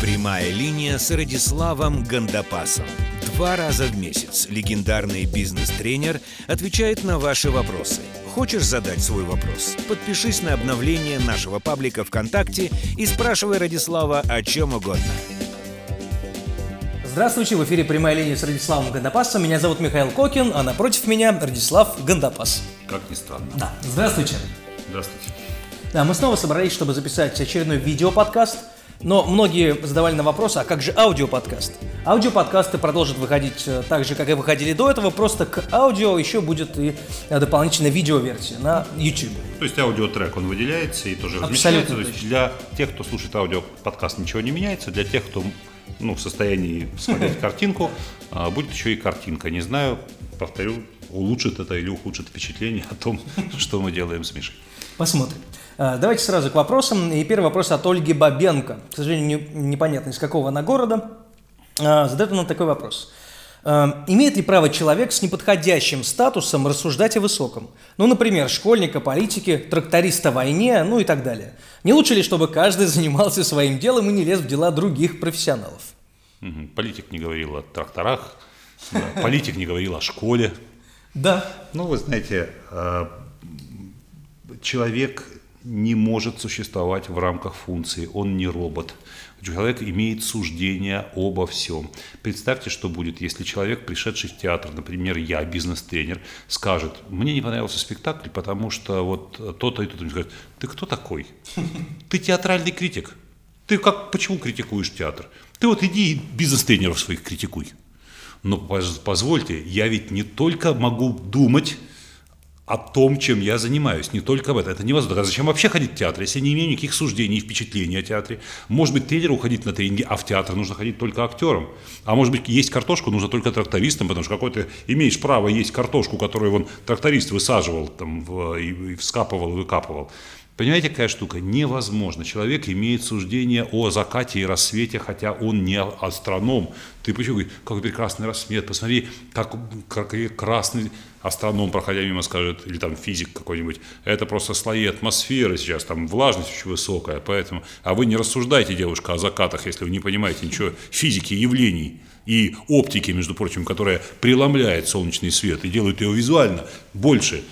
Прямая линия с Радиславом Гандапасом. Два раза в месяц легендарный бизнес-тренер отвечает на ваши вопросы. Хочешь задать свой вопрос? Подпишись на обновление нашего паблика ВКонтакте и спрашивай Радислава о чем угодно. Здравствуйте, в эфире прямая линия с Радиславом Гандапасом. Меня зовут Михаил Кокин, а напротив меня Радислав Гандапас. Как ни странно. Да, здравствуйте. Здравствуйте. Да, мы снова собрались, чтобы записать очередной видеоподкаст. Но многие задавали на вопрос, а как же аудиоподкаст? Аудиоподкасты продолжат выходить э, так же, как и выходили до этого, просто к аудио еще будет и э, дополнительная видеоверсия на YouTube. То есть аудиотрек, он выделяется и тоже Абсолютно размещается. То есть точно. для тех, кто слушает аудиоподкаст, ничего не меняется. Для тех, кто ну, в состоянии смотреть картинку, а, будет еще и картинка. Не знаю, повторю, улучшит это или ухудшит впечатление о том, что мы делаем с Мишей. Посмотрим. А, Давайте сразу к вопросам. И первый вопрос от Ольги Бабенко. К сожалению, не- непонятно, из какого она города. А, Задает она такой вопрос. А, Имеет ли право человек с неподходящим статусом рассуждать о высоком? Ну, например, школьника, политики, тракториста в войне, ну и так далее. Не лучше ли, чтобы каждый занимался своим делом и не лез в дела других профессионалов? Политик не говорил о тракторах, политик не говорил о школе. Да. Ну, вы знаете, э, человек не может существовать в рамках функции, он не робот. Человек имеет суждение обо всем. Представьте, что будет, если человек, пришедший в театр, например, я, бизнес-тренер, скажет, мне не понравился спектакль, потому что вот то-то и то-то. Он скажет, ты кто такой? Ты театральный критик. Ты как, почему критикуешь театр? Ты вот иди и бизнес-тренеров своих критикуй. Но поз- позвольте, я ведь не только могу думать о том, чем я занимаюсь, не только об этом. Это невозможно. А зачем вообще ходить в театр, если я не имею никаких суждений и впечатлений о театре? Может быть, тренеру ходить на тренинги, а в театр нужно ходить только актерам. А может быть, есть картошку нужно только трактористам, потому что какой ты имеешь право есть картошку, которую вон тракторист высаживал там, в- и, и вскапывал, и выкапывал. Понимаете, какая штука? Невозможно. Человек имеет суждение о закате и рассвете, хотя он не астроном. Ты почему говоришь, какой прекрасный рассвет, посмотри, как, как красный астроном, проходя мимо, скажет, или там физик какой-нибудь, это просто слои атмосферы сейчас, там влажность очень высокая, поэтому... А вы не рассуждайте, девушка, о закатах, если вы не понимаете ничего физики явлений и оптики, между прочим, которая преломляет солнечный свет и делает его визуально больше,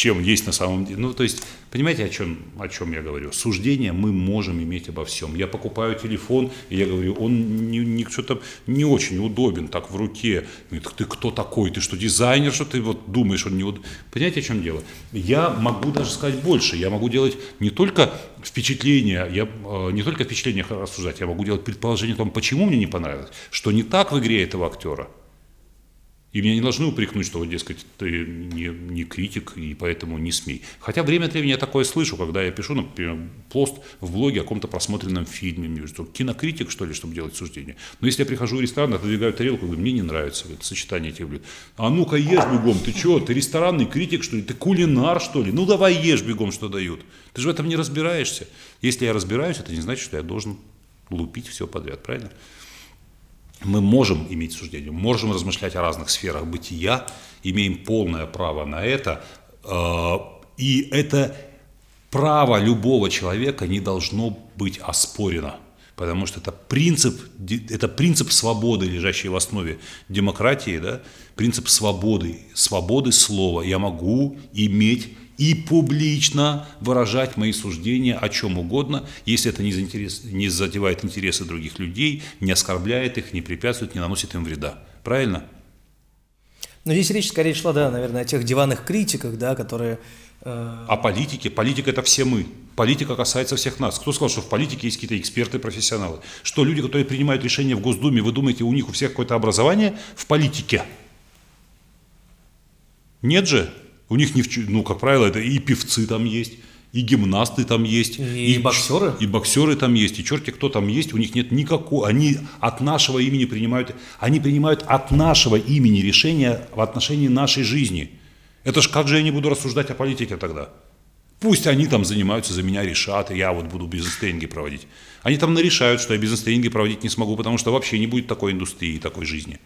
чем есть на самом деле. Ну, то есть, понимаете, о чем, о чем я говорю? Суждение мы можем иметь обо всем. Я покупаю телефон, и я говорю, он не, не, что-то не очень удобен так в руке. Говорит, ты кто такой? Ты что, дизайнер, что ты вот думаешь, он не удобен? Понимаете, о чем дело? Я могу даже сказать больше. Я могу делать не только впечатление, я, э, не только впечатление рассуждать, я могу делать предположение о том, почему мне не понравилось, что не так в игре этого актера. И меня не должны упрекнуть, что, дескать, ты не, не критик, и поэтому не смей. Хотя время от времени я такое слышу, когда я пишу, например, пост в блоге о каком-то просмотренном фильме, мне что, кинокритик, что ли, чтобы делать суждение. Но если я прихожу в ресторан, отодвигаю тарелку, говорю, мне не нравится говорит, сочетание этих блюд. А ну-ка ешь бегом, ты что, ты ресторанный критик, что ли, ты кулинар, что ли? Ну давай ешь бегом, что дают. Ты же в этом не разбираешься. Если я разбираюсь, это не значит, что я должен лупить все подряд, правильно? Мы можем иметь суждение, можем размышлять о разных сферах бытия, имеем полное право на это, э, и это право любого человека не должно быть оспорено, потому что это принцип, это принцип свободы, лежащий в основе демократии, да? принцип свободы, свободы слова. Я могу иметь и публично выражать мои суждения о чем угодно, если это не, заинтерес- не задевает интересы других людей, не оскорбляет их, не препятствует, не наносит им вреда. Правильно? Но здесь речь скорее шла, да, наверное, о тех диванных критиках, да, которые... э, О политике. Политика – это все мы. Политика касается всех нас. Кто сказал, что в политике есть какие-то эксперты, профессионалы? Что люди, которые принимают решения в Госдуме, вы думаете, у них у всех какое-то образование в политике? Нет же. У них, не в ну, как правило, это и певцы там есть, и гимнасты там есть, И боксеры. и боксеры там есть, и черти кто там есть, у них нет никакого, они от нашего имени принимают, они принимают от нашего имени решения в отношении нашей жизни. Это ж как же я не буду рассуждать о политике тогда? Пусть они там занимаются, за меня решат, и я вот буду бизнес-тренинги проводить. Они там нарешают, что я бизнес-тренинги проводить не смогу, потому что вообще не будет такой индустрии, такой жизни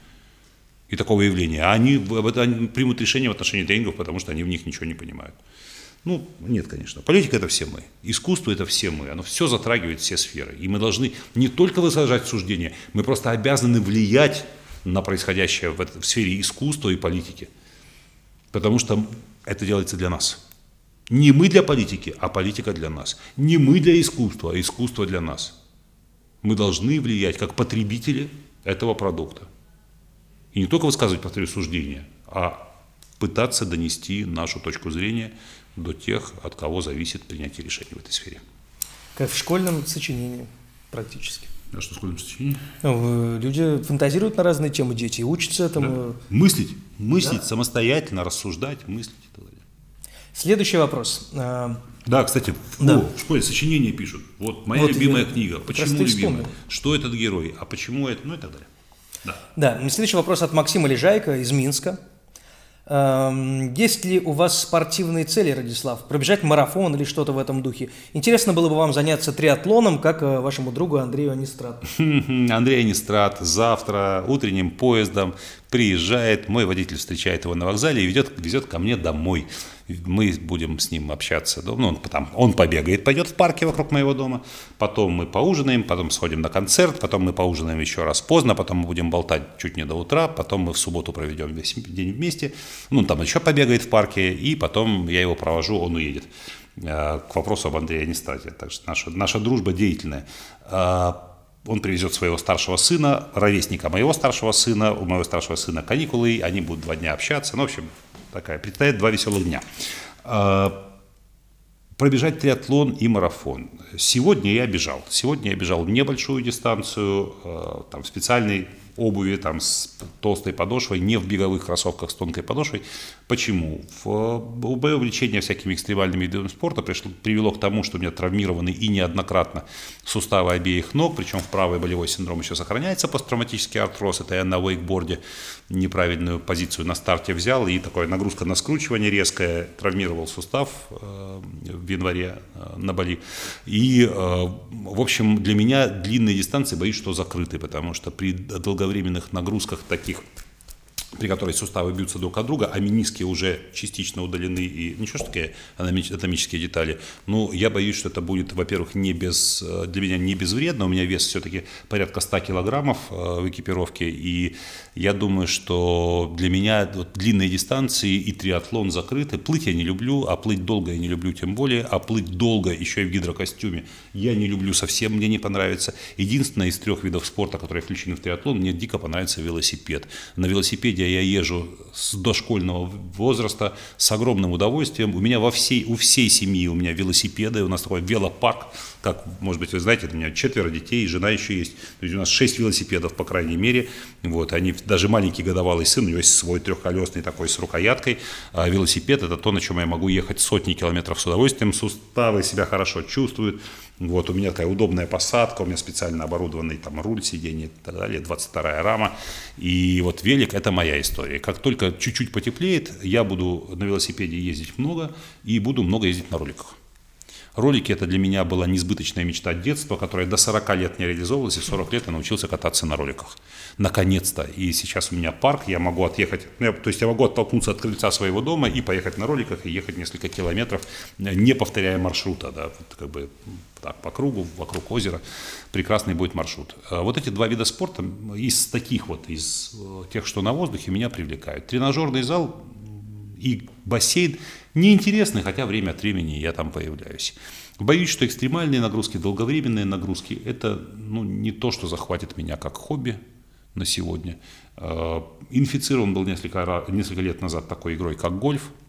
и такого явления. А они, они примут решение в отношении тренингов, потому что они в них ничего не понимают. Ну, нет, конечно. Политика – это все мы. Искусство – это все мы. Оно все затрагивает все сферы. И мы должны не только высажать суждения, мы просто обязаны влиять на происходящее в, в сфере искусства и политики. Потому что это делается для нас. Не мы для политики, а политика для нас. Не мы для искусства, а искусство для нас. Мы должны влиять как потребители этого продукта. И не только высказывать, повторю, суждения, а пытаться донести нашу точку зрения до тех, от кого зависит принятие решений в этой сфере. Как в школьном сочинении практически. А что в школьном сочинении? Ну, люди фантазируют на разные темы, дети учатся этому. Да. Мыслить, мыслить да? самостоятельно, рассуждать, мыслить и так далее. Следующий вопрос. А, да, кстати, да. О, в школе сочинения пишут. Вот моя вот любимая книга. Почему любимая? Что этот герой? А почему это? Ну и так далее. Да. Да. Следующий вопрос от Максима Лежайка из Минска. Эм, есть ли у вас спортивные цели, Радислав? Пробежать марафон или что-то в этом духе? Интересно было бы вам заняться триатлоном, как э, вашему другу Андрею Анистрату. Андрей Анистрат завтра утренним поездом приезжает, мой водитель встречает его на вокзале и ведет, везет ко мне домой мы будем с ним общаться. Ну, он, там, он побегает, пойдет в парке вокруг моего дома, потом мы поужинаем, потом сходим на концерт, потом мы поужинаем еще раз поздно, потом мы будем болтать чуть не до утра, потом мы в субботу проведем весь день вместе, ну, там еще побегает в парке, и потом я его провожу, он уедет. Э, к вопросу об Андрее Анистате. Так что наша, наша дружба деятельная. Он привезет своего старшего сына, ровесника моего старшего сына, у моего старшего сына каникулы, они будут два дня общаться. Ну, в общем, такая, предстоит два веселых дня. А, пробежать триатлон и марафон. Сегодня я бежал. Сегодня я бежал небольшую дистанцию, а, там, в специальной обуви там, с толстой подошвой, не в беговых кроссовках с тонкой подошвой. Почему? В, мое увлечение всякими экстремальными видами спорта пришло, привело к тому, что у меня травмированы и неоднократно суставы обеих ног, причем в правый болевой синдром еще сохраняется посттравматический артроз. Это я на вейкборде неправильную позицию на старте взял, и такая нагрузка на скручивание резкая, травмировал сустав э, в январе э, на Бали. И, э, в общем, для меня длинные дистанции, боюсь, что закрыты, потому что при долговременных нагрузках таких при которой суставы бьются друг от друга, а мениски уже частично удалены и ничего что такие анатомические детали. Ну, я боюсь, что это будет, во-первых, не без, э, для меня не безвредно, у меня вес все-таки порядка 100 килограммов э, в экипировке, и я думаю, что для меня вот, длинные дистанции и триатлон закрыты. Плыть я не люблю, а плыть долго я не люблю тем более, а плыть долго еще и в гидрокостюме я не люблю совсем, мне не понравится. Единственное из трех видов спорта, которые включены в триатлон, мне дико понравится велосипед. На велосипеде где я езжу с дошкольного возраста с огромным удовольствием. У меня во всей, у всей семьи у меня велосипеды, у нас такой велопарк, как, может быть, вы знаете, у меня четверо детей, жена еще есть. То есть у нас шесть велосипедов, по крайней мере. Вот, они, даже маленький годовалый сын, у него есть свой трехколесный такой с рукояткой. А велосипед – это то, на чем я могу ехать сотни километров с удовольствием. Суставы себя хорошо чувствуют. Вот, у меня такая удобная посадка, у меня специально оборудованный там руль, сиденье и так далее, 22-я рама. И вот велик – это моя история. Как только чуть-чуть потеплеет, я буду на велосипеде ездить много и буду много ездить на роликах. Ролики – это для меня была несбыточная мечта детства, которая до 40 лет не реализовывалась, и в 40 лет я научился кататься на роликах. Наконец-то. И сейчас у меня парк, я могу отъехать, ну, то есть я могу оттолкнуться от крыльца своего дома и поехать на роликах, и ехать несколько километров, не повторяя маршрута, да, вот как бы так, по кругу, вокруг озера. Прекрасный будет маршрут. А вот эти два вида спорта из таких вот, из э, тех, что на воздухе, меня привлекают. Тренажерный зал и бассейн неинтересны, хотя время от времени я там появляюсь. Боюсь, что экстремальные нагрузки, долговременные нагрузки – это ну, не то, что захватит меня как хобби на сегодня. Э, инфицирован был несколько, несколько лет назад такой игрой, как гольф –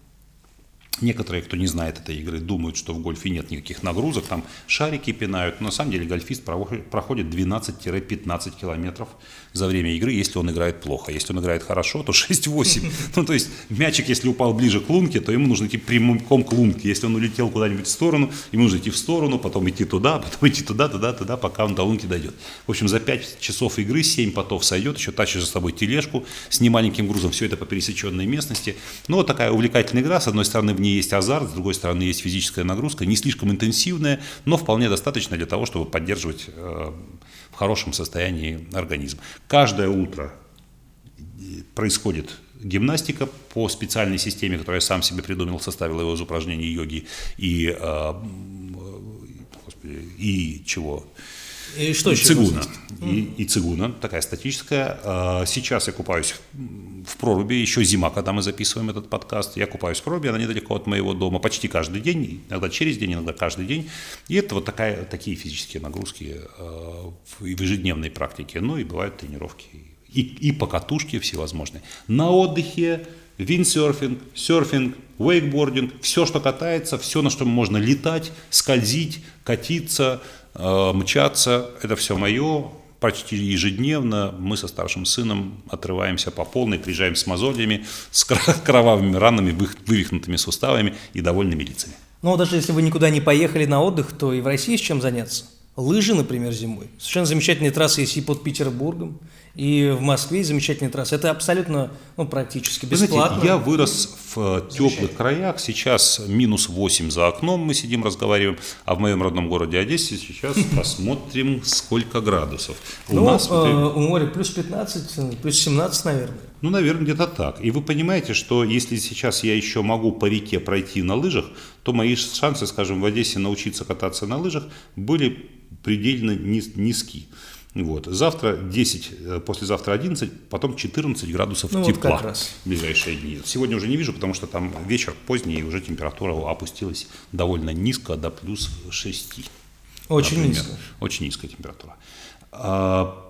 Некоторые, кто не знает этой игры, думают, что в гольфе нет никаких нагрузок, там шарики пинают. Но на самом деле гольфист проходит 12-15 километров за время игры, если он играет плохо. Если он играет хорошо, то 6-8. Ну, то есть мячик, если упал ближе к лунке, то ему нужно идти прямиком к лунке. Если он улетел куда-нибудь в сторону, ему нужно идти в сторону, потом идти туда, потом идти туда, туда, туда, пока он до лунки дойдет. В общем, за 5 часов игры 7 потов сойдет, еще тащишь за собой тележку с немаленьким грузом, все это по пересеченной местности. Ну, вот такая увлекательная игра. С одной стороны, в ней есть азарт, с другой стороны есть физическая нагрузка, не слишком интенсивная, но вполне достаточно для того, чтобы поддерживать э, в хорошем состоянии организм. Каждое утро происходит гимнастика по специальной системе, которую я сам себе придумал, составил его из упражнений йоги и, э, господи, и чего? И что еще? Цигуна. И, и цигуна, такая статическая. А, Сейчас я купаюсь в проруби, еще зима, когда мы записываем этот подкаст. Я купаюсь в проруби, она недалеко от моего дома, почти каждый день, иногда через день, иногда каждый день. И это вот такая, такие физические нагрузки а, в ежедневной практике. Ну и бывают тренировки и, и покатушки всевозможные. На отдыхе виндсерфинг, серфинг, вейкбординг, все, что катается, все, на что можно летать, скользить, катиться, э, мчаться, это все мое. Почти ежедневно мы со старшим сыном отрываемся по полной, приезжаем с мозолями, с кровавыми ранами, вывихнутыми суставами и довольными лицами. Ну, даже если вы никуда не поехали на отдых, то и в России есть чем заняться. Лыжи, например, зимой. Совершенно замечательные трассы есть и под Петербургом, и в Москве замечательные трассы. Это абсолютно, ну, практически Вы знаете, бесплатно. я вырос в э, теплых краях, сейчас минус 8 за окном, мы сидим, разговариваем, а в моем родном городе Одессе сейчас посмотрим, сколько градусов. У Ну, нас э, у моря плюс 15, плюс 17, наверное. Ну, наверное, где-то так. И вы понимаете, что если сейчас я еще могу по реке пройти на лыжах, то мои шансы, скажем, в Одессе научиться кататься на лыжах были предельно низ- низки. Вот. Завтра 10, э, послезавтра 11, потом 14 градусов Ну, вот тепла как раз. в ближайшие дни. Сегодня уже не вижу, потому что там вечер поздний, и уже температура опустилась довольно низко, до плюс 6. Очень например. низко. Очень низкая температура. А,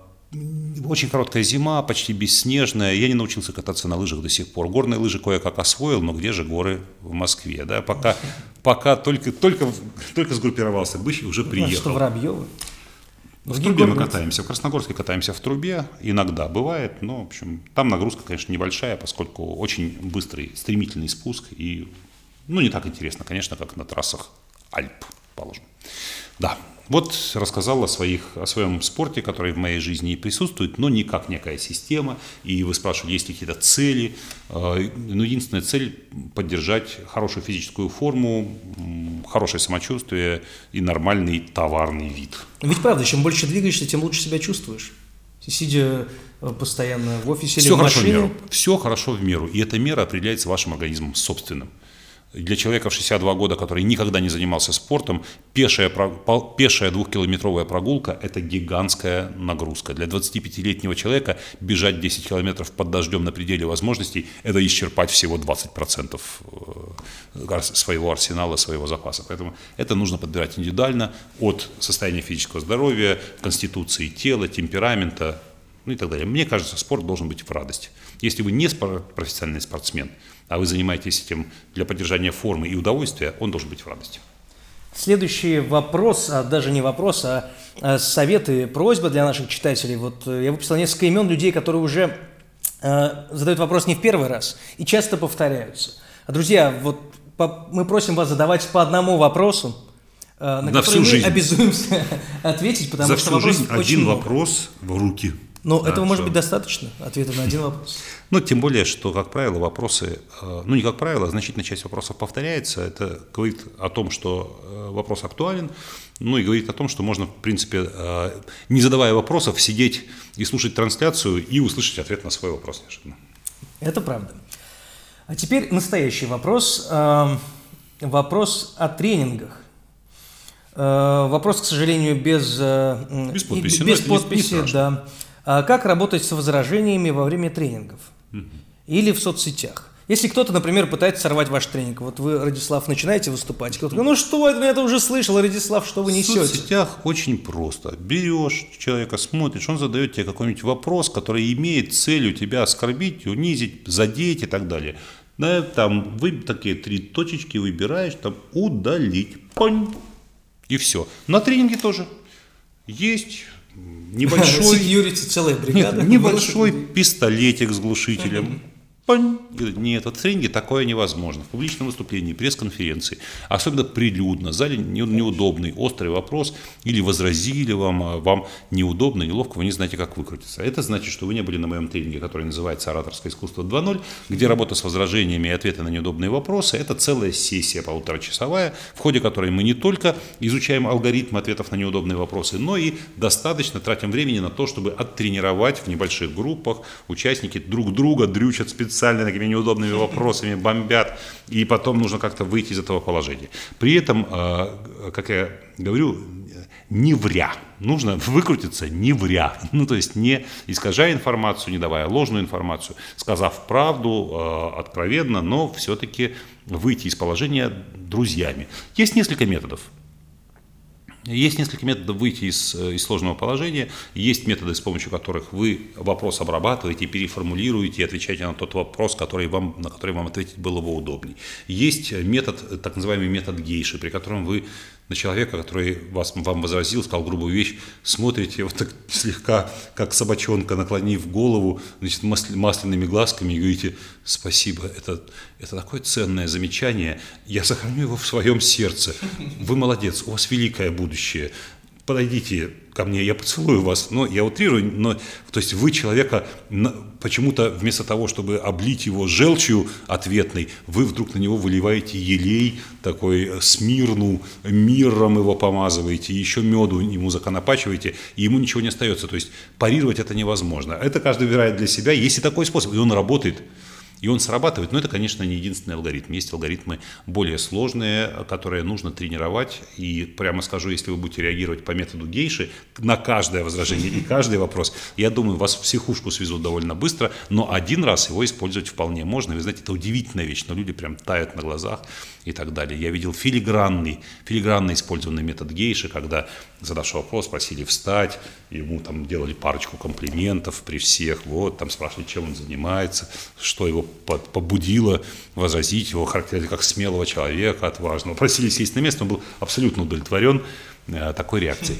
Очень короткая зима, почти бесснежная. Я не научился кататься на лыжах до сих пор. Горные лыжи кое-как освоил, но где же горы в Москве? Да? Пока, пока только, только, только сгруппировался, Быщ уже Ну, приехал. что, Воробьевы? В трубе мы катаемся. В Красногорске катаемся в трубе. Иногда бывает, но, в общем, там нагрузка, конечно, небольшая, поскольку очень быстрый, стремительный спуск. И, ну, не так интересно, конечно, как на трассах Альп, положим. Да, вот рассказал о, своих, о своем спорте, который в моей жизни и присутствует, но не как некая система. И вы спрашивали, есть ли какие-то цели. Э, Ну, единственная цель – поддержать хорошую физическую форму, хорошее самочувствие и нормальный товарный вид. Ведь правда, чем больше двигаешься, тем лучше себя чувствуешь. Сидя э, постоянно в офисе или Все в хорошо в машине. меру. Все хорошо в меру. И эта мера определяется вашим организмом собственным. Для человека в 62 года, который никогда не занимался спортом, пешая, пешая двухкилометровая прогулка – это гигантская нагрузка. Для 25-летнего человека бежать 10 километров под дождем на пределе возможностей – это исчерпать всего 20% э, своего арсенала, своего запаса. Поэтому это нужно подбирать индивидуально от состояния физического здоровья, конституции тела, темперамента, ну и так далее. Мне кажется, спорт должен быть в радость. Если вы не профессиональный спортсмен, а вы занимаетесь этим для поддержания формы и удовольствия, он должен быть в радости. Следующий вопрос, а даже не вопрос, а, а советы, просьба для наших читателей. Вот э, я выписал несколько имен людей, которые уже э, задают вопрос не в первый раз и часто повторяются. А, Друзья, вот по- мы просим вас задавать по одному вопросу, э, на На который всю мы жизнь. обязуемся ответить, потому За что всю вопросов жизнь очень один много. вопрос в руки. Но Да, этого может что- быть достаточно, ответа на один вопрос. Ну, тем более, что, как правило, вопросы, э, ну, не как правило, а значительная часть вопросов повторяется. Это говорит о том, что э, вопрос актуален, ну, и говорит о том, что можно, в принципе, э, не задавая вопросов, сидеть и слушать трансляцию и услышать ответ на свой вопрос неожиданно. Это правда. А теперь настоящий вопрос. Эм, Вопрос о тренингах. Вопрос, к сожалению, без, Без подписи, Без не подписи, да. А Как работать с возражениями во время тренингов? Или в соцсетях? Если кто-то, например, пытается сорвать ваш тренинг, вот вы, Радислав, начинаете выступать, кто-то говорит, ну что, я это уже слышал, Радислав, что вы В несете? соцсетях очень просто. Берешь человека, смотришь, он задает тебе какой-нибудь вопрос, который имеет целью тебя оскорбить, унизить, задеть и так далее. Да, там вы такие три точечки выбираешь, там удалить. Понь. И все. На тренинге тоже есть небольшой, Секьюрити, целая бригада. нет, небольшой пистолетик с глушителем. Нет, вот в тренинге такое невозможно. В публичном выступлении, пресс-конференции, особенно прилюдно, зале неудобный, острый вопрос, или возразили вам, а вам неудобно, неловко, вы не знаете, как выкрутиться. Это значит, что вы не были на моем тренинге, который называется «Ораторское искусство 2.0», где работа с возражениями и ответы на неудобные вопросы – это целая сессия полуторачасовая, в ходе которой мы не только изучаем алгоритм ответов на неудобные вопросы, но и достаточно тратим времени на то, чтобы оттренировать в небольших группах участники друг друга дрючат специально специально такими неудобными вопросами бомбят, и потом нужно как-то выйти из этого положения. При этом, э, как я говорю, не вря. Нужно выкрутиться не вря. Ну, то есть не искажая информацию, не давая ложную информацию, сказав правду э, откровенно, но все-таки выйти из положения друзьями. Есть несколько методов. Есть несколько методов выйти из, э, из сложного положения. Есть методы, с помощью которых вы вопрос обрабатываете, переформулируете и отвечаете на тот вопрос, который вам, на который вам ответить было бы удобнее. Есть метод, так называемый метод гейши, при котором вы на человека, который вас, вам возразил, сказал грубую вещь, смотрите вот так слегка, как собачонка, наклонив голову, значит, масляными глазками и говорите «Спасибо, это, это такое ценное замечание, я сохраню его в своем сердце. Вы молодец, у вас великое будущее подойдите ко мне, я поцелую вас. Но я утрирую, но то есть вы человека почему-то вместо того, чтобы облить его желчью ответной, вы вдруг на него выливаете елей, такой смирну, миром его помазываете, еще меду ему законопачиваете, и ему ничего не остается. То есть парировать это невозможно. Это каждый выбирает для себя. Есть и такой способ, и он работает. И он срабатывает, но это, конечно, не единственный алгоритм. Есть алгоритмы более сложные, которые нужно тренировать. И прямо скажу, если вы будете реагировать по методу гейши на каждое возражение и каждый вопрос, я думаю, вас в психушку свезут довольно быстро, но один раз его использовать вполне можно. Вы знаете, это удивительная вещь, но люди прям тают на глазах и так далее. Я видел филигранный, филигранно использованный метод гейши, когда, задавший вопрос, просили встать, ему там делали парочку комплиментов при всех, вот, там спрашивали, чем он занимается, что его побудило возразить, его характеризовали как смелого человека, отважного. Просили сесть на место, он был абсолютно удовлетворен э, такой реакцией.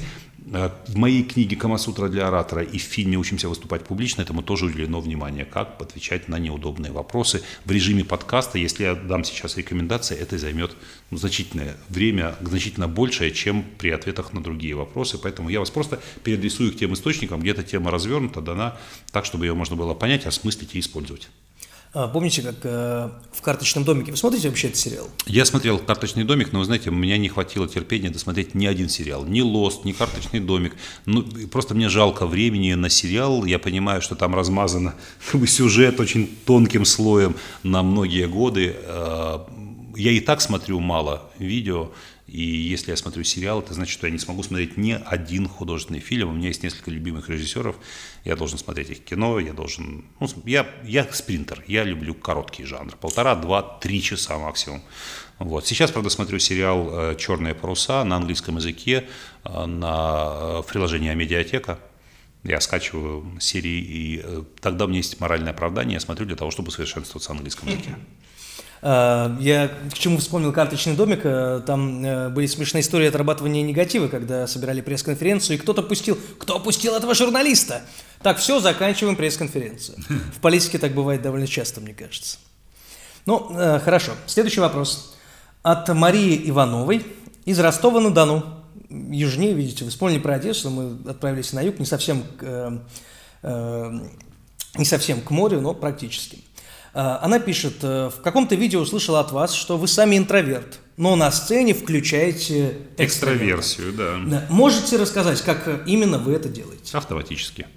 Э, в моей книге «Камасутра для оратора» и в фильме «Учимся выступать публично» этому тоже уделено внимание, как отвечать на неудобные вопросы в режиме подкаста. Если я дам сейчас рекомендации, это займет ну, значительное время, значительно большее, чем при ответах на другие вопросы. Поэтому я вас просто переадресую к тем источникам, где эта тема развернута, дана так, чтобы ее можно было понять, осмыслить и использовать. А, помните, как э, в «Карточном домике»? Вы смотрите вообще этот сериал? Я смотрел «Карточный домик», но, вы знаете, у меня не хватило терпения досмотреть ни один сериал. Ни «Лост», ни «Карточный домик». Ну, просто мне жалко времени на сериал. Я понимаю, что там размазано как бы, сюжет очень тонким слоем на многие годы. Э, я и так смотрю мало видео, и если я смотрю сериал, это значит, что я не смогу смотреть ни один художественный фильм. У меня есть несколько любимых режиссеров. Я должен смотреть их кино, я должен... Ну, я, я спринтер, я люблю короткий жанр. Полтора, два, три часа максимум. Вот. Сейчас, правда, смотрю сериал э, «Черные паруса» на английском языке, э, на, э, приложении «Медиатека». Я скачиваю серии, и тогда у меня есть моральное оправдание, я смотрю для того, чтобы совершенствоваться в английском языке. Э, я к чему вспомнил карточный домик, э, там э, были смешные истории отрабатывания негатива, когда собирали пресс-конференцию, и кто-то пустил, кто опустил этого журналиста? Так, все, заканчиваем пресс-конференцию. В политике так бывает довольно часто, мне кажется. Ну, хорошо. Следующий вопрос. От Марии Ивановой из Ростова-на-Дону. Южнее, видите, вы вспомнили про Одессу, мы отправились на юг, не совсем к, не совсем к морю, но практически. А, она пишет, э, в каком-то видео услышала от вас, что вы сами интроверт, но на сцене включаете экстраверсию, да. да. Можете рассказать, как именно вы это делаете? Автоматически.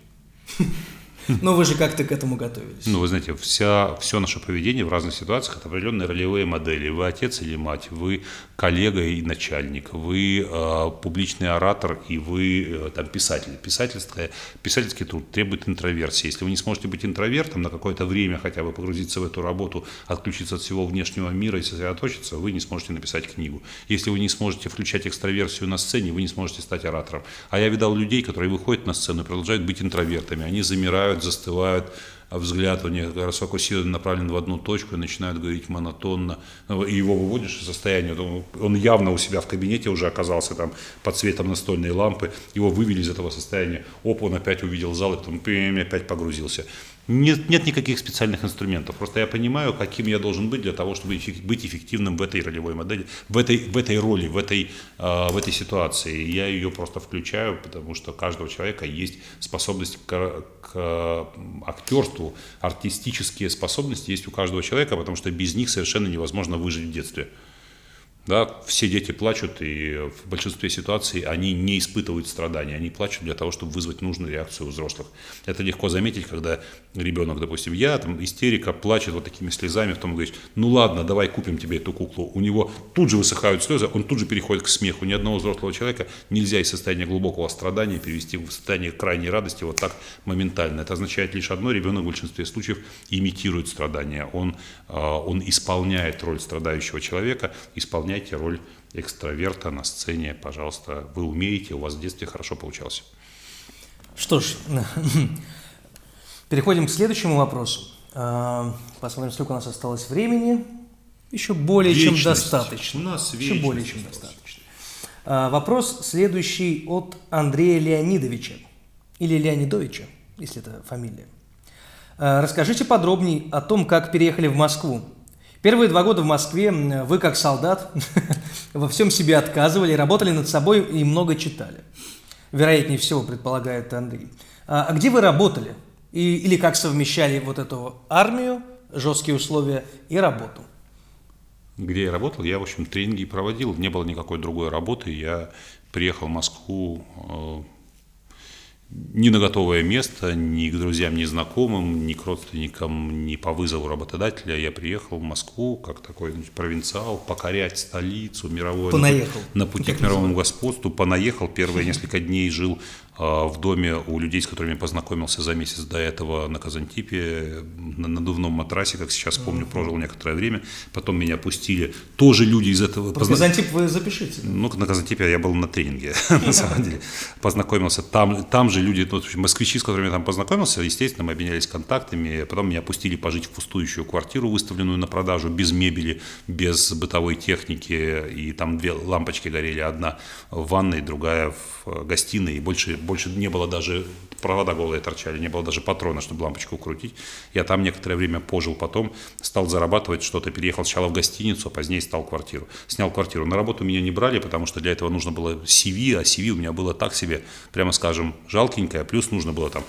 Но вы же как-то к этому готовились. Ну, вы знаете, вся, все наше поведение в разных ситуациях – это определенные ролевые модели. Вы отец или мать, вы коллега и начальник, вы э, публичный оратор и вы э, там, писатель. Писательское, писательский труд требует интроверсии. Если вы не сможете быть интровертом на какое-то время хотя бы погрузиться в эту работу, отключиться от всего внешнего мира и сосредоточиться, вы не сможете написать книгу. Если вы не сможете включать экстраверсию на сцене, вы не сможете стать оратором. А я видал людей, которые выходят на сцену и продолжают быть интровертами. Они замирают, замирают, застывают, а взгляд у них расфокусирован, направлен в одну точку и начинают говорить монотонно. И его выводишь из состояния, он явно у себя в кабинете уже оказался там под светом настольной лампы, его вывели из этого состояния, оп, он опять увидел зал, и потом опять погрузился. Нет, нет никаких специальных инструментов. Просто я понимаю, каким я должен быть для того, чтобы быть эффективным в этой ролевой модели, в этой, в этой роли, в этой, э, в этой ситуации. Я ее просто включаю, потому что каждого человека есть способность к, к актерству, артистические способности есть у каждого человека, потому что без них совершенно невозможно выжить в детстве. Да, все дети плачут, и в большинстве ситуаций они не испытывают страдания, они плачут для того, чтобы вызвать нужную реакцию у взрослых. Это легко заметить, когда ребенок, допустим, я, там, истерика, плачет вот такими слезами, потом говорит, ну ладно, давай купим тебе эту куклу. У него тут же высыхают слезы, он тут же переходит к смеху. Ни одного взрослого человека нельзя из состояния глубокого страдания перевести в состояние крайней радости вот так моментально. Это означает лишь одно, ребенок в большинстве случаев имитирует страдания. Он, а, он исполняет роль страдающего человека, исполняет исполняйте роль экстраверта на сцене, пожалуйста. Вы умеете, у вас в детстве хорошо получалось. Что ж, переходим к следующему вопросу. А, посмотрим, сколько у нас осталось времени. Еще более вечность. чем достаточно. У нас Еще более чем достаточно. А, вопрос следующий от Андрея Леонидовича. Или Леонидовича, если это фамилия. А, расскажите подробнее о том, как переехали в Москву. Первые два года в Москве вы, как солдат, во всем себе отказывали, работали над собой и много читали. Вероятнее всего, предполагает Андрей. А, а где вы работали? И, или как совмещали вот эту армию, жесткие условия и работу? Где я работал? Я, в общем, тренинги проводил. Не было никакой другой работы. Я приехал в Москву э, ни на готовое место, ни к друзьям, ни знакомым, ни к родственникам, ни по вызову работодателя. Я приехал в Москву как такой провинциал, покорять столицу мировой. Понаехал. На, на пути к мировому господству. Понаехал. Первые несколько дней жил в доме у людей, с которыми познакомился за месяц до этого на Казантипе, на надувном матрасе, как сейчас помню, прожил некоторое время. Потом меня пустили. Тоже люди из этого... Позна... Казантип вы запишите. Ну, на Казантипе я был на тренинге, на самом деле. Познакомился. Там, там же люди, ну, москвичи, с которыми я там познакомился, естественно, мы обменялись контактами. Потом меня пустили пожить в пустующую квартиру, выставленную на продажу, без мебели, без бытовой техники. И там две лампочки горели. Одна в ванной, другая в гостиной. И больше больше не было даже, провода голые торчали, не было даже патрона, чтобы лампочку крутить. Я там некоторое время пожил потом, стал зарабатывать что-то, переехал сначала в гостиницу, а позднее стал квартиру. Снял квартиру. На работу меня не брали, потому что для этого нужно было CV, а CV у меня было так себе, прямо скажем, жалкенькое. Плюс нужно было там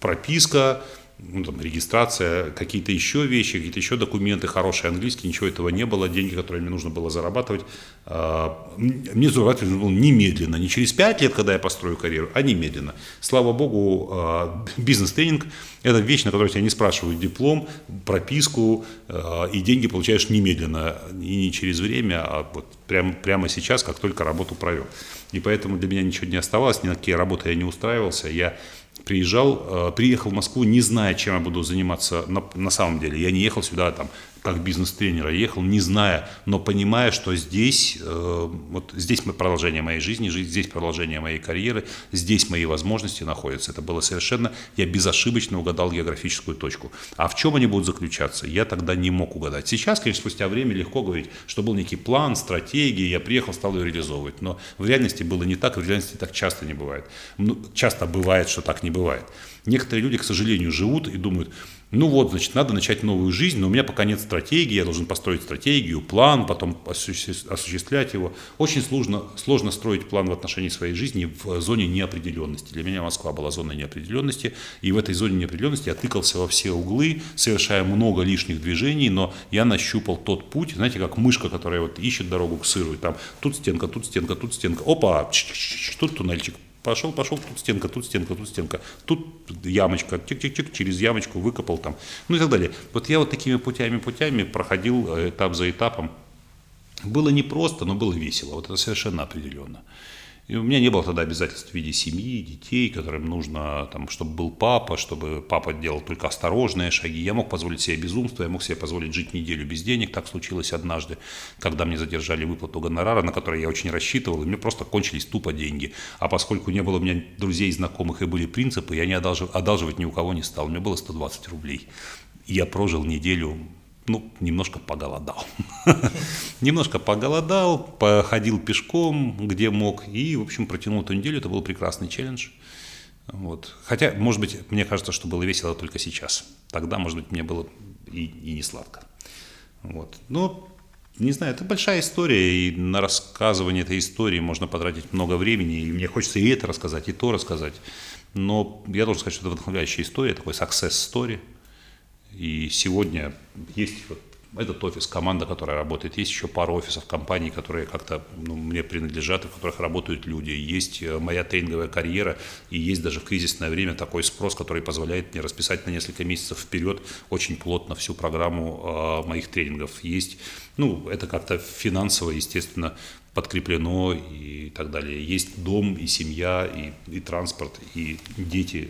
прописка, ну, там, регистрация, какие-то еще вещи, какие-то еще документы, хороший английский, ничего этого не было, деньги, которые мне нужно было зарабатывать, а, мне зарабатывать нужно было немедленно, не через пять лет, когда я построю карьеру, а немедленно. Слава богу, а, бизнес-тренинг – это вещь, на которую тебя не спрашивают диплом, прописку, а, и деньги получаешь немедленно, и не через время, а вот прямо, прямо сейчас, как только работу провел. И поэтому для меня ничего не оставалось, ни на какие работы я не устраивался, я приезжал, э, приехал в Москву, не зная, чем я буду заниматься на, на самом деле. Я не ехал сюда там как бизнес-тренера, ехал не зная, но понимая, что здесь, э, вот здесь продолжение моей жизни, здесь продолжение моей карьеры, здесь мои возможности находятся. Это было совершенно, я безошибочно угадал географическую точку. А в чем они будут заключаться, я тогда не мог угадать. Сейчас, конечно, спустя время легко говорить, что был некий план, стратегия, я приехал, стал ее реализовывать. Но в реальности было не так, в реальности так часто не бывает. Ну, часто бывает, что так не бывает. Некоторые люди, к сожалению, живут и думают, ну вот, значит, надо начать новую жизнь, но у меня пока нет стратегии, я должен построить стратегию, план, потом осуществлять его. Очень сложно, сложно строить план в отношении своей жизни в зоне неопределенности. Для меня Москва была зоной неопределенности, и в этой зоне неопределенности я тыкался во все углы, совершая много лишних движений, но я нащупал тот путь, знаете, как мышка, которая вот ищет дорогу к сыру, и там тут стенка, тут стенка, тут стенка, опа, тут туннельчик, Пошел, пошел, тут стенка, тут стенка, тут стенка, тут ямочка, тик-тик-тик, через ямочку выкопал там, ну и так далее. Вот я вот такими путями-путями проходил э, этап за этапом. Было непросто, но было весело, вот это совершенно определенно. И у меня не было тогда обязательств в виде семьи, детей, которым нужно, там, чтобы был папа, чтобы папа делал только осторожные шаги. Я мог позволить себе безумство, я мог себе позволить жить неделю без денег. Так случилось однажды, когда мне задержали выплату гонорара, на который я очень рассчитывал, и мне просто кончились тупо деньги. А поскольку не было у меня друзей, знакомых и были принципы, я не одалжив, одалживать ни у кого не стал. У меня было 120 рублей. Я прожил неделю ну, немножко поголодал. немножко поголодал, походил пешком, где мог, и, в общем, протянул эту неделю. Это был прекрасный челлендж. Вот. Хотя, может быть, мне кажется, что было весело только сейчас. Тогда, может быть, мне было и, и не сладко. Вот. Но, не знаю, это большая история, и на рассказывание этой истории можно потратить много времени, и мне хочется и это рассказать, и то рассказать. Но я должен сказать, что это вдохновляющая история, такой success story. И сегодня есть вот этот офис, команда, которая работает. Есть еще пару офисов компаний, которые как-то ну, мне принадлежат, в которых работают люди. Есть э, моя тренинговая карьера, и есть даже в кризисное время такой спрос, который позволяет мне расписать на несколько месяцев вперед очень плотно всю программу э, моих тренингов. Есть, ну, это как-то финансово, естественно, подкреплено и так далее. Есть дом и семья, и, и транспорт, и дети,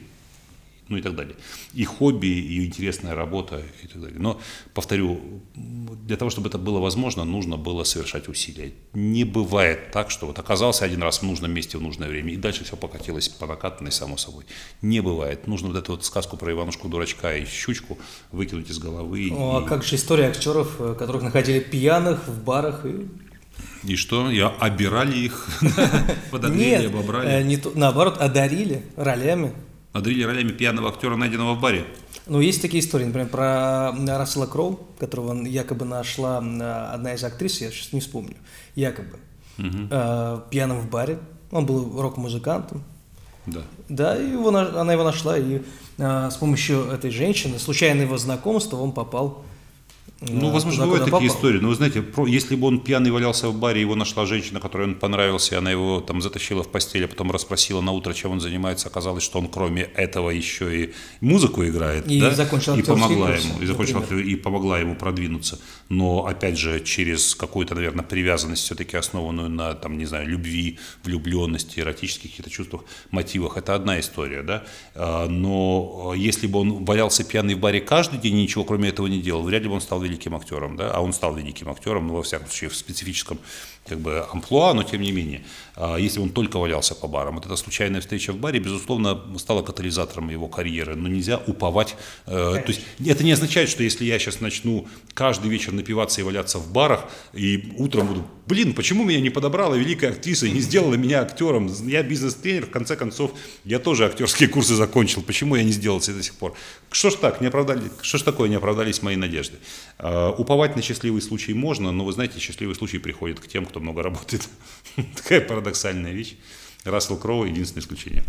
ну и так далее. И хобби, и интересная работа, и так далее. Но, повторю, для того, чтобы это было возможно, нужно было совершать усилия. Не бывает так, что вот оказался один раз в нужном месте в нужное время, и дальше все покатилось по накатанной, само собой. Не бывает. Нужно вот эту вот сказку про Иванушку-дурачка и щучку выкинуть из головы. О, и... А как же история актеров, э, которых находили пьяных в барах и и что? Я обирали их, подогрели, обобрали? Э, не наоборот, одарили ролями надрили ролями пьяного актера, найденного в баре. Ну, есть такие истории, например, про Рассела Кроу, которого якобы нашла одна из актрис, я сейчас не вспомню, якобы, угу. э, пьяным в баре. Он был рок-музыкантом. Да. Да, и его, она его нашла, и э, с помощью этой женщины, случайно его знакомства, он попал ну, возможно, бывают такие попал. истории. Но вы знаете, если бы он пьяный валялся в баре, его нашла женщина, которой он понравился, и она его там затащила в постель, а потом расспросила на утро, чем он занимается, оказалось, что он кроме этого еще и музыку играет, и да? закончил и помогла курсы, ему, и закончил и помогла ему продвинуться. Но опять же через какую-то, наверное, привязанность все-таки основанную на там не знаю любви, влюбленности, эротических каких-то чувствах, мотивах, это одна история, да. А, но если бы он валялся пьяный в баре каждый день и ничего кроме этого не делал, вряд ли бы он стал великим актером, да, а он стал великим актером, ну, во всяком случае, в специфическом как бы амплуа, но тем не менее, а, если он только валялся по барам, вот эта случайная встреча в баре, безусловно, стала катализатором его карьеры, но нельзя уповать, э, то есть это не означает, что если я сейчас начну каждый вечер напиваться и валяться в барах, и утром буду, блин, почему меня не подобрала великая актриса и не сделала меня актером, я бизнес-тренер, в конце концов, я тоже актерские курсы закончил, почему я не сделал это до сих пор? Что ж так, не оправдали, что ж такое, не оправдались мои надежды? А, уповать на счастливый случай можно, но вы знаете, счастливый случай приходит к тем, кто кто много работает. Такая парадоксальная вещь. Рассел Кроу – единственное исключение.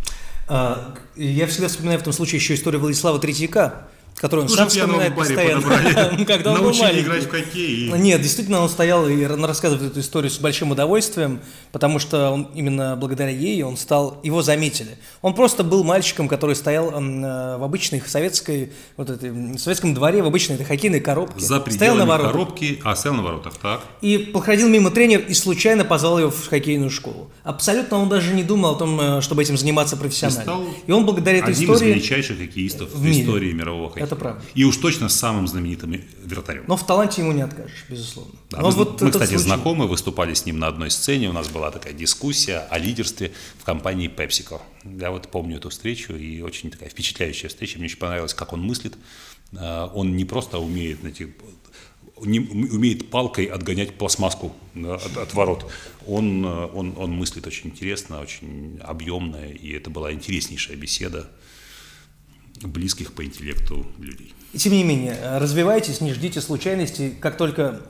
А, я всегда вспоминаю в том случае еще историю Владислава Третьяка, который он сам вспоминает постоянно, когда он был маленький. играть в хоккей. Нет, действительно, он стоял и рассказывает эту историю с большим удовольствием, потому что он, именно благодаря ей он стал, его заметили. Он просто был мальчиком, который стоял э, в обычной советской, вот этой, советском дворе, в обычной этой хоккейной коробке. За пределами стоял на коробки, а стоял на воротах, так. И проходил мимо тренер и случайно позвал его в хоккейную школу. Абсолютно он даже не думал о том, э, чтобы этим заниматься профессионально. И, стал и он благодаря этой одним истории... из величайших хоккеистов в, в истории мирового хоккея. Это правда. И уж точно самым знаменитым вратарем. Но в таланте ему не откажешь, безусловно. Да, Но мы, вот мы кстати, случай... знакомы, выступали с ним на одной сцене, у нас была такая дискуссия о лидерстве в компании PepsiCo. Я вот помню эту встречу, и очень такая впечатляющая встреча. Мне очень понравилось, как он мыслит. А, он не просто умеет, знаете, не, умеет палкой отгонять пластмасску от, от ворот. Он, он, он мыслит очень интересно, очень объемно, и это была интереснейшая беседа близких по интеллекту людей. И тем не менее, развивайтесь, не ждите случайностей. Как только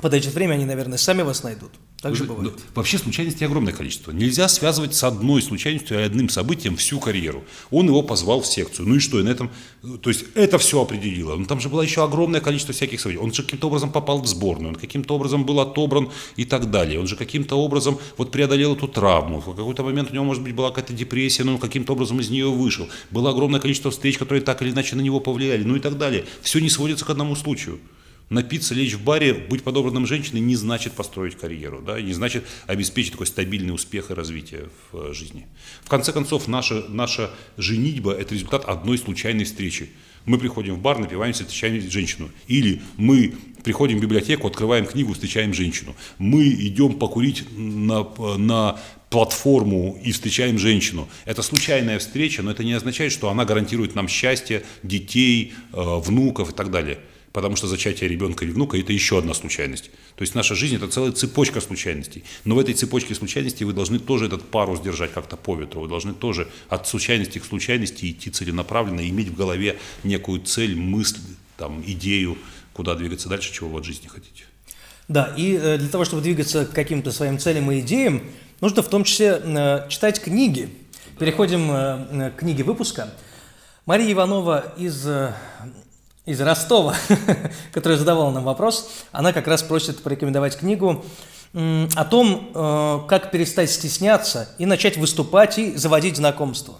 подойдет время, они, наверное, сами вас найдут. Так же бывает. Вообще случайностей огромное количество. Нельзя связывать с одной случайностью и одним событием всю карьеру. Он его позвал в секцию. Ну и что? И на этом, то есть это все определило. Но там же было еще огромное количество всяких событий. Он же каким-то образом попал в сборную, он каким-то образом был отобран и так далее. Он же каким-то образом вот преодолел эту травму. В какой-то момент у него, может быть, была какая-то депрессия, но он каким-то образом из нее вышел. Было огромное количество встреч, которые так или иначе на него повлияли, ну и так далее. Все не сводится к одному случаю напиться, лечь в баре, быть подобранным женщиной не значит построить карьеру, да, не значит обеспечить такой стабильный успех и развитие в э, жизни. В конце концов, наша, наша женитьба – это результат одной случайной встречи. Мы приходим в бар, напиваемся, встречаем женщину. Или мы приходим в библиотеку, открываем книгу, встречаем женщину. Мы идем покурить на, на платформу и встречаем женщину. Это случайная встреча, но это не означает, что она гарантирует нам счастье, детей, э, внуков и так далее. Потому что зачатие ребенка или внука – это еще одна случайность. То есть наша жизнь – это целая цепочка случайностей. Но в этой цепочке случайностей вы должны тоже этот парус держать как-то по ветру. Вы должны тоже от случайности к случайности идти целенаправленно, иметь в голове некую цель, мысль, там, идею, куда двигаться дальше, чего вы от жизни хотите. Да, и э, для того, чтобы двигаться к каким-то своим целям и идеям, нужно в том числе э, читать книги. Переходим э, к книге выпуска. Мария Иванова из из Ростова, которая задавала нам вопрос, она как раз просит порекомендовать книгу о том, э, как перестать стесняться и начать выступать и заводить знакомства.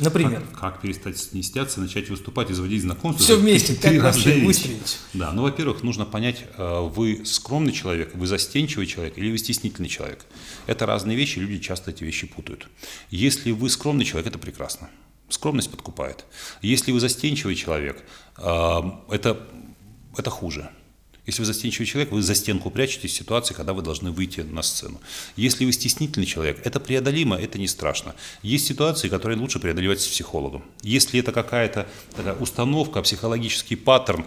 Например. Как, как перестать стесняться, начать выступать и заводить знакомства? Все вместе, как вообще выстрелить? Да, ну, во-первых, нужно понять, э, вы скромный человек, вы застенчивый человек или вы стеснительный человек. Это разные вещи, люди часто эти вещи путают. Если вы скромный человек, это прекрасно. Скромность подкупает. Если вы застенчивый человек, это, это хуже. Если вы застенчивый человек, вы за стенку прячетесь в ситуации, когда вы должны выйти на сцену. Если вы стеснительный человек, это преодолимо, это не страшно. Есть ситуации, которые лучше преодолевать с психологом. Если это какая-то установка, психологический паттерн,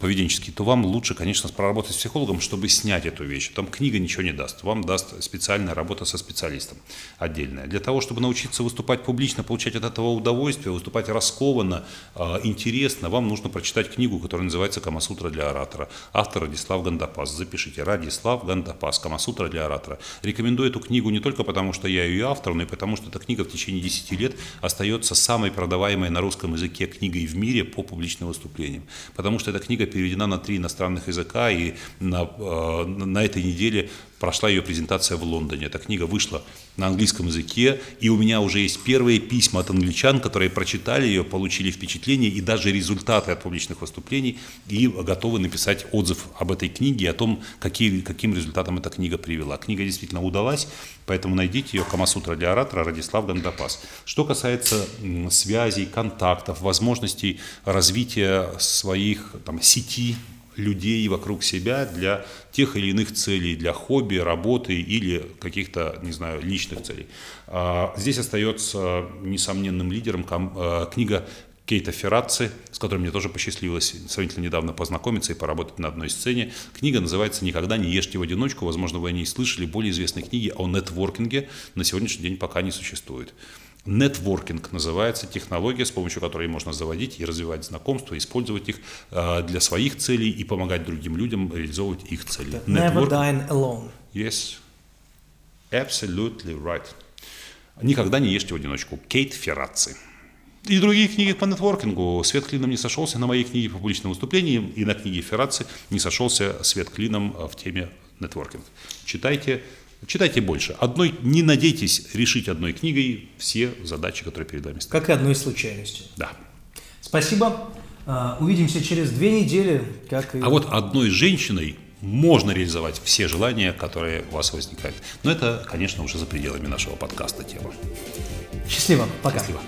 поведенческий, то вам лучше, конечно, проработать с психологом, чтобы снять эту вещь. Там книга ничего не даст. Вам даст специальная работа со специалистом отдельная. Для того, чтобы научиться выступать публично, получать от этого удовольствие, выступать раскованно, а, интересно, вам нужно прочитать книгу, которая называется «Камасутра для оратора». Автор Радислав Гандапас. Запишите. Радислав Гандапас. «Камасутра для оратора». Рекомендую эту книгу не только потому, что я ее автор, но и потому, что эта книга в течение 10 лет остается самой продаваемой на русском языке книгой в мире по публичным выступлениям. Потому что эта книга книга переведена на три иностранных языка, и на, э, на этой неделе прошла ее презентация в Лондоне. Эта книга вышла на английском языке, и у меня уже есть первые письма от англичан, которые прочитали ее, получили впечатление и даже результаты от публичных выступлений, и готовы написать отзыв об этой книге, о том, какие, каким результатом эта книга привела. Книга действительно удалась, поэтому найдите ее «Камасутра для оратора» Радислав Гандапас. Что касается связей, контактов, возможностей развития своих там, сети людей вокруг себя для тех или иных целей, для хобби, работы или каких-то, не знаю, личных целей. А, здесь остается несомненным лидером а, книга Кейта Ферраци, с которой мне тоже посчастливилось сравнительно недавно познакомиться и поработать на одной сцене. Книга называется «Никогда не ешьте в одиночку». Возможно, вы о ней слышали. Более известной книги о нетворкинге на сегодняшний день пока не существует. Нетворкинг называется технология, с помощью которой можно заводить и развивать знакомства, использовать их э, для своих целей и помогать другим людям реализовывать их цели. Never dine alone. Yes, absolutely right. Никогда не ешьте в одиночку. Кейт Ферраци. И другие книги по нетворкингу. Свет клином не сошелся на моей книге по публичным выступлениям, и на книге Ферраци не сошелся свет клином в теме нетворкинг. Читайте, Читайте больше. Одной, не надейтесь решить одной книгой все задачи, которые перед вами стоят. Как и одной случайностью. Да. Спасибо. А, увидимся через две недели. Как и... А вот одной женщиной можно реализовать все желания, которые у вас возникают. Но это, конечно, уже за пределами нашего подкаста тема. Счастливо. Пока. Счастливо.